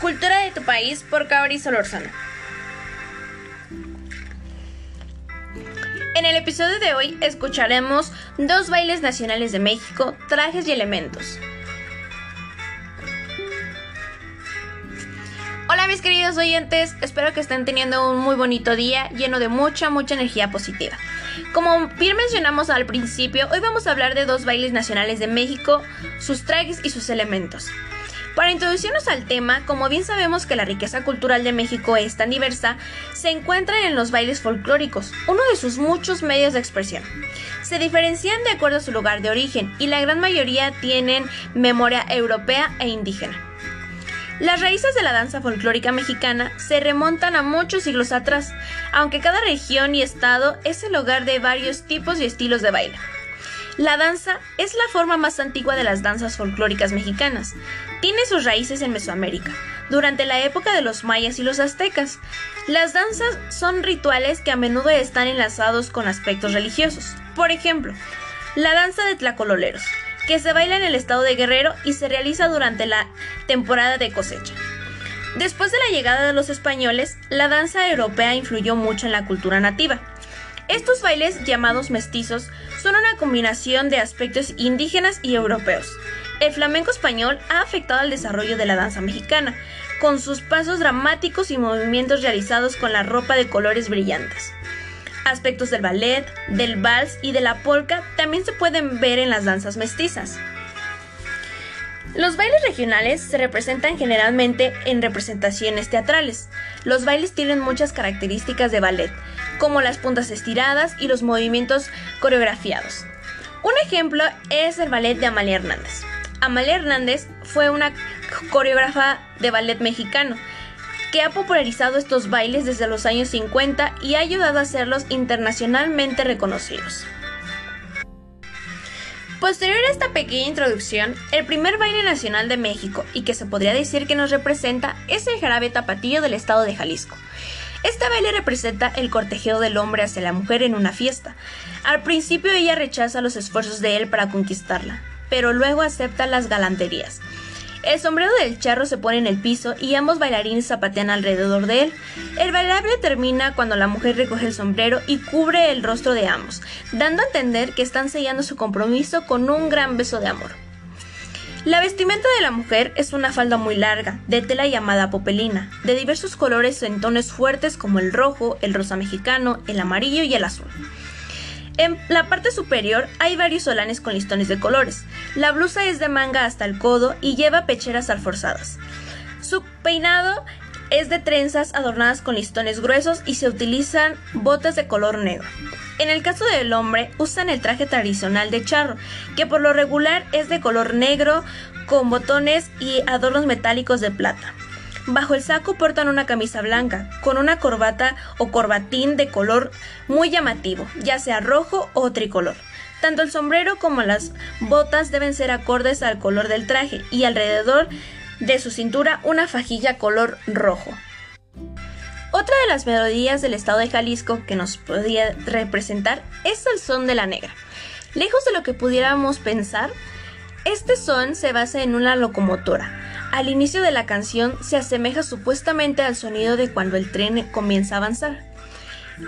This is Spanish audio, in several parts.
Cultura de tu país por Cabri Solorzano. En el episodio de hoy escucharemos dos bailes nacionales de México, trajes y elementos. Hola mis queridos oyentes, espero que estén teniendo un muy bonito día lleno de mucha, mucha energía positiva. Como bien mencionamos al principio, hoy vamos a hablar de dos bailes nacionales de México, sus trajes y sus elementos. Para introducirnos al tema, como bien sabemos que la riqueza cultural de México es tan diversa, se encuentran en los bailes folclóricos, uno de sus muchos medios de expresión. Se diferencian de acuerdo a su lugar de origen y la gran mayoría tienen memoria europea e indígena. Las raíces de la danza folclórica mexicana se remontan a muchos siglos atrás, aunque cada región y estado es el hogar de varios tipos y estilos de baile. La danza es la forma más antigua de las danzas folclóricas mexicanas. Tiene sus raíces en Mesoamérica, durante la época de los mayas y los aztecas. Las danzas son rituales que a menudo están enlazados con aspectos religiosos. Por ejemplo, la danza de tlacololeros, que se baila en el estado de Guerrero y se realiza durante la temporada de cosecha. Después de la llegada de los españoles, la danza europea influyó mucho en la cultura nativa. Estos bailes, llamados mestizos, son una combinación de aspectos indígenas y europeos. El flamenco español ha afectado al desarrollo de la danza mexicana, con sus pasos dramáticos y movimientos realizados con la ropa de colores brillantes. Aspectos del ballet, del vals y de la polka también se pueden ver en las danzas mestizas. Los bailes regionales se representan generalmente en representaciones teatrales. Los bailes tienen muchas características de ballet, como las puntas estiradas y los movimientos coreografiados. Un ejemplo es el ballet de Amalia Hernández. Amalia Hernández fue una coreógrafa de ballet mexicano que ha popularizado estos bailes desde los años 50 y ha ayudado a hacerlos internacionalmente reconocidos. Posterior a esta pequeña introducción, el primer baile nacional de México y que se podría decir que nos representa es el jarabe tapatillo del estado de Jalisco. Este baile representa el cortejeo del hombre hacia la mujer en una fiesta. Al principio ella rechaza los esfuerzos de él para conquistarla, pero luego acepta las galanterías. El sombrero del charro se pone en el piso y ambos bailarines zapatean alrededor de él. El bailable termina cuando la mujer recoge el sombrero y cubre el rostro de ambos, dando a entender que están sellando su compromiso con un gran beso de amor. La vestimenta de la mujer es una falda muy larga, de tela llamada popelina, de diversos colores en tonos fuertes como el rojo, el rosa mexicano, el amarillo y el azul. En la parte superior hay varios solanes con listones de colores. La blusa es de manga hasta el codo y lleva pecheras alforzadas. Su peinado es de trenzas adornadas con listones gruesos y se utilizan botas de color negro. En el caso del hombre, usan el traje tradicional de charro, que por lo regular es de color negro con botones y adornos metálicos de plata. Bajo el saco portan una camisa blanca, con una corbata o corbatín de color muy llamativo, ya sea rojo o tricolor. Tanto el sombrero como las botas deben ser acordes al color del traje y alrededor de su cintura una fajilla color rojo. Otra de las melodías del estado de Jalisco que nos podría representar es el son de la negra. Lejos de lo que pudiéramos pensar, este son se basa en una locomotora, al inicio de la canción se asemeja supuestamente al sonido de cuando el tren comienza a avanzar.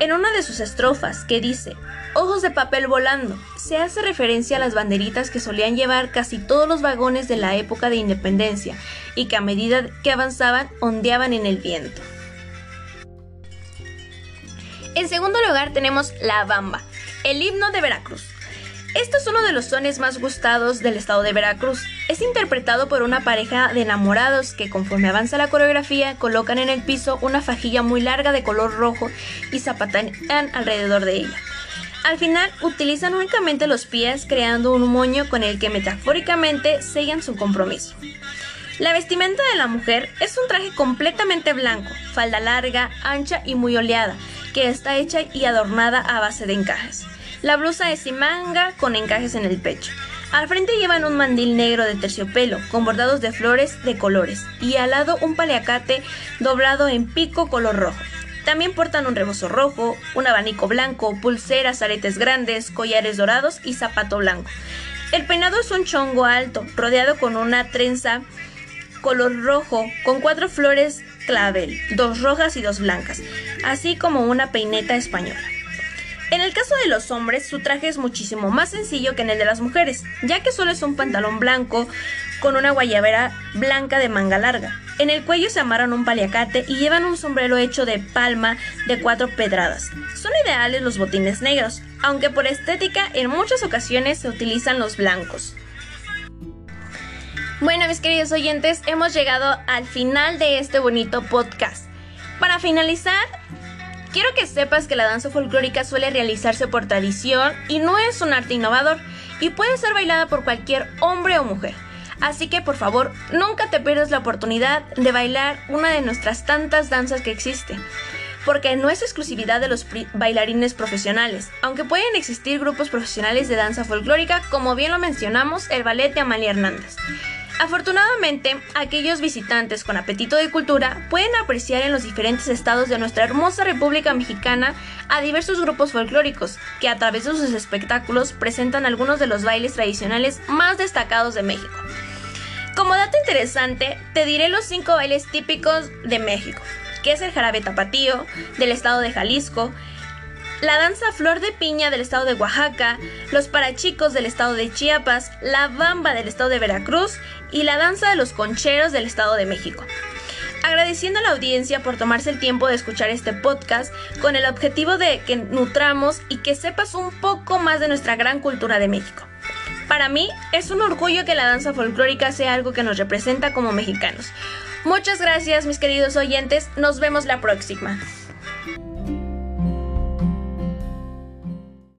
En una de sus estrofas, que dice, Ojos de papel volando, se hace referencia a las banderitas que solían llevar casi todos los vagones de la época de independencia y que a medida que avanzaban ondeaban en el viento. En segundo lugar tenemos La Bamba, el himno de Veracruz. Este es uno de los sones más gustados del estado de Veracruz. Es interpretado por una pareja de enamorados que conforme avanza la coreografía colocan en el piso una fajilla muy larga de color rojo y zapatean alrededor de ella. Al final utilizan únicamente los pies creando un moño con el que metafóricamente sellan su compromiso. La vestimenta de la mujer es un traje completamente blanco, falda larga, ancha y muy oleada, que está hecha y adornada a base de encajes. La blusa es sin manga con encajes en el pecho. Al frente llevan un mandil negro de terciopelo con bordados de flores de colores y al lado un paliacate doblado en pico color rojo. También portan un rebozo rojo, un abanico blanco, pulseras, aretes grandes, collares dorados y zapato blanco. El peinado es un chongo alto, rodeado con una trenza color rojo con cuatro flores clavel, dos rojas y dos blancas, así como una peineta española. En el caso de los hombres, su traje es muchísimo más sencillo que en el de las mujeres, ya que solo es un pantalón blanco con una guayabera blanca de manga larga. En el cuello se amarran un paliacate y llevan un sombrero hecho de palma de cuatro pedradas. Son ideales los botines negros, aunque por estética en muchas ocasiones se utilizan los blancos. Bueno, mis queridos oyentes, hemos llegado al final de este bonito podcast. Para finalizar, quiero que sepas que la danza folclórica suele realizarse por tradición y no es un arte innovador y puede ser bailada por cualquier hombre o mujer. Así que por favor, nunca te pierdas la oportunidad de bailar una de nuestras tantas danzas que existen porque no es exclusividad de los bailarines profesionales, aunque pueden existir grupos profesionales de danza folclórica, como bien lo mencionamos, el ballet de Amalia Hernández. Afortunadamente, aquellos visitantes con apetito de cultura pueden apreciar en los diferentes estados de nuestra hermosa República Mexicana a diversos grupos folclóricos, que a través de sus espectáculos presentan algunos de los bailes tradicionales más destacados de México. Como dato interesante, te diré los cinco bailes típicos de México que es el jarabe tapatío del estado de Jalisco, la danza flor de piña del estado de Oaxaca, los parachicos del estado de Chiapas, la bamba del estado de Veracruz y la danza de los concheros del estado de México. Agradeciendo a la audiencia por tomarse el tiempo de escuchar este podcast con el objetivo de que nutramos y que sepas un poco más de nuestra gran cultura de México. Para mí es un orgullo que la danza folclórica sea algo que nos representa como mexicanos. Muchas gracias mis queridos oyentes, nos vemos la próxima.